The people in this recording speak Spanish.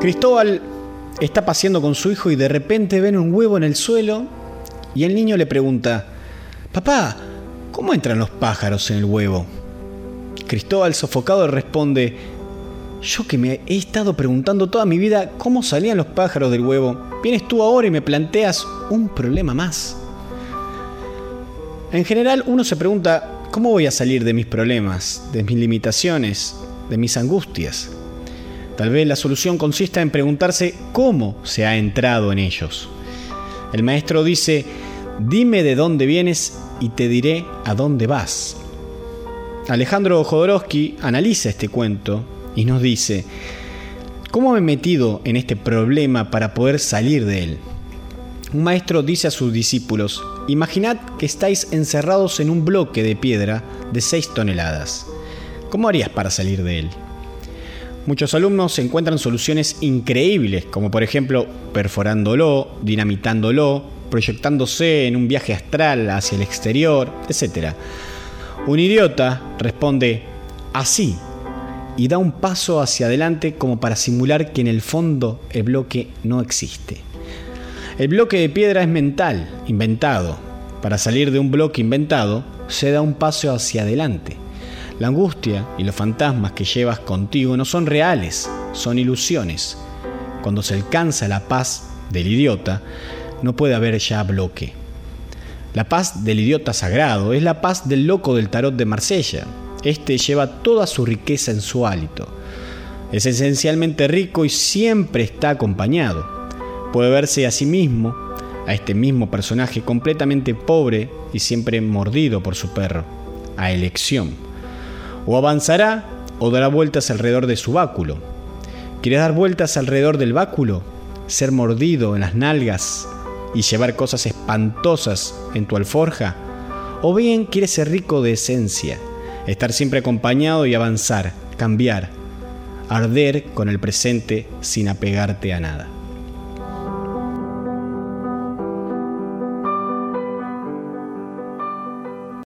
Cristóbal está paseando con su hijo y de repente ven un huevo en el suelo y el niño le pregunta, Papá, ¿cómo entran los pájaros en el huevo? Cristóbal sofocado responde, yo que me he estado preguntando toda mi vida cómo salían los pájaros del huevo, vienes tú ahora y me planteas un problema más. En general uno se pregunta, ¿cómo voy a salir de mis problemas, de mis limitaciones, de mis angustias? Tal vez la solución consista en preguntarse cómo se ha entrado en ellos. El maestro dice, dime de dónde vienes y te diré a dónde vas. Alejandro Jodorowsky analiza este cuento y nos dice, ¿cómo me he metido en este problema para poder salir de él? Un maestro dice a sus discípulos, imaginad que estáis encerrados en un bloque de piedra de 6 toneladas. ¿Cómo harías para salir de él? Muchos alumnos encuentran soluciones increíbles, como por ejemplo perforándolo, dinamitándolo, proyectándose en un viaje astral hacia el exterior, etc. Un idiota responde así y da un paso hacia adelante como para simular que en el fondo el bloque no existe. El bloque de piedra es mental, inventado. Para salir de un bloque inventado, se da un paso hacia adelante. La angustia y los fantasmas que llevas contigo no son reales, son ilusiones. Cuando se alcanza la paz del idiota, no puede haber ya bloque. La paz del idiota sagrado es la paz del loco del tarot de Marsella. Este lleva toda su riqueza en su hálito. Es esencialmente rico y siempre está acompañado puede verse a sí mismo, a este mismo personaje completamente pobre y siempre mordido por su perro, a elección. O avanzará o dará vueltas alrededor de su báculo. ¿Quieres dar vueltas alrededor del báculo? ¿Ser mordido en las nalgas y llevar cosas espantosas en tu alforja? ¿O bien quieres ser rico de esencia, estar siempre acompañado y avanzar, cambiar, arder con el presente sin apegarte a nada?